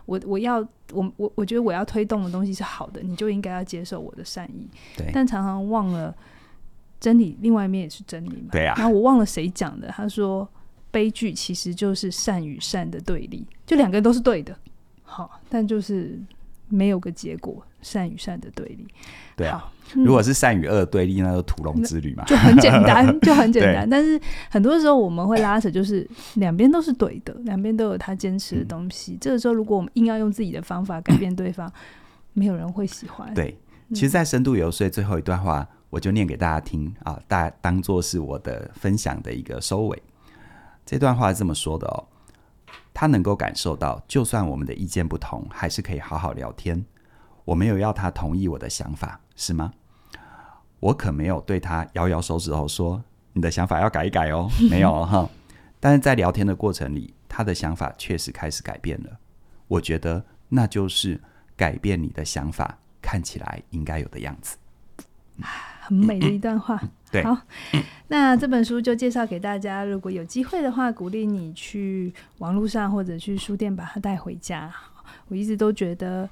我我要我我我觉得我要推动的东西是好的，你就应该要接受我的善意。对，但常常忘了真理，另外一面也是真理嘛。对啊。然后我忘了谁讲的，他说悲剧其实就是善与善的对立，就两个人都是对的，好，但就是。没有个结果，善与善的对立。对啊，嗯、如果是善与恶对立，那就屠龙之旅嘛，就很简单，就很简单。但是很多时候我们会拉扯，就是两边都是对的，两边都有他坚持的东西。嗯、这个时候，如果我们硬要用自己的方法改变对方，没有人会喜欢。对，其实，在深度游说最后一段话，我就念给大家听啊，大当做是我的分享的一个收尾。这段话是这么说的哦。他能够感受到，就算我们的意见不同，还是可以好好聊天。我没有要他同意我的想法，是吗？我可没有对他摇摇手指头说：“你的想法要改一改哦。”没有哈。但是在聊天的过程里，他的想法确实开始改变了。我觉得那就是改变你的想法看起来应该有的样子。很美的一段话。嗯嗯、对，好，那这本书就介绍给大家。如果有机会的话，鼓励你去网络上或者去书店把它带回家。我一直都觉得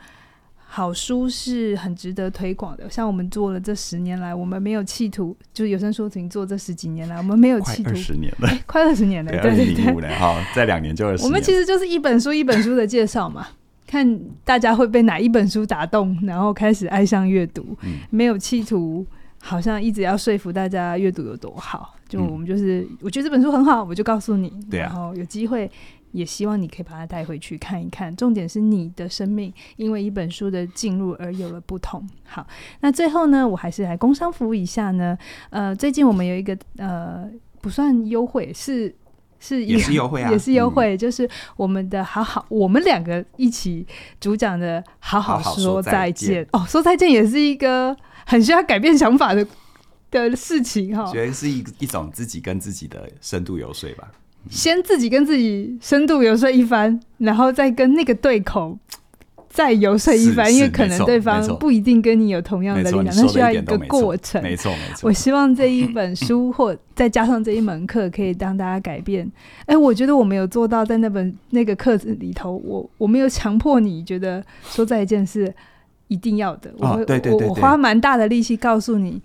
好书是很值得推广的。像我们做了这十年来，我们没有企图，就有声书评做这十几年来，我们没有企图。二十年了，快二十年了，对对对，对，对。好，再两年就二十。我们其实就是一本书一本书的介绍嘛。看大家会被哪一本书打动，然后开始爱上阅读。嗯，没有企图。好像一直要说服大家阅读有多好，就我们就是、嗯、我觉得这本书很好，我就告诉你。对啊。然后有机会也希望你可以把它带回去看一看。重点是你的生命因为一本书的进入而有了不同。好，那最后呢，我还是来工商服务一下呢。呃，最近我们有一个呃不算优惠，是是也是优惠啊，也是优惠，就是我们的好好，我们两个一起主讲的好好说再见哦，说再见也是一个。很需要改变想法的的事情哈，觉得是一一种自己跟自己的深度游说吧。先自己跟自己深度游说一番，然后再跟那个对口 再游说一番，因为可能对方不一定跟你有同样的力量，那需要一个过程。没错没错。我希望这一本书或再加上这一门课，可以让大家改变。哎、欸，我觉得我没有做到，在那本那个课子里头，我我没有强迫你觉得说再见是。一定要的，我、哦、对对对对，我我花蛮大的力气告诉你，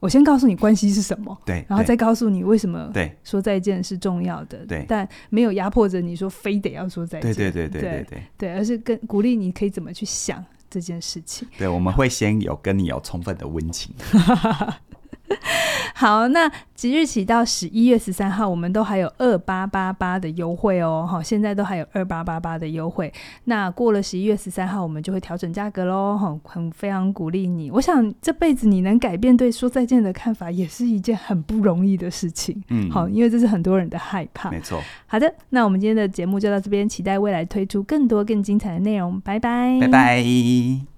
我先告诉你关系是什么，对，然后再告诉你为什么说再见是重要的，对，但没有压迫着你说非得要说再见，对对对对对对，对，对，而是跟鼓励你可以怎么去想这件事情。对，我们会先有跟你有充分的温情。好，那即日起到十一月十三号，我们都还有二八八八的优惠哦。好，现在都还有二八八八的优惠。那过了十一月十三号，我们就会调整价格喽。好，很非常鼓励你。我想这辈子你能改变对说再见的看法，也是一件很不容易的事情。嗯，好，因为这是很多人的害怕。没错。好的，那我们今天的节目就到这边，期待未来推出更多更精彩的内容。拜拜，拜拜。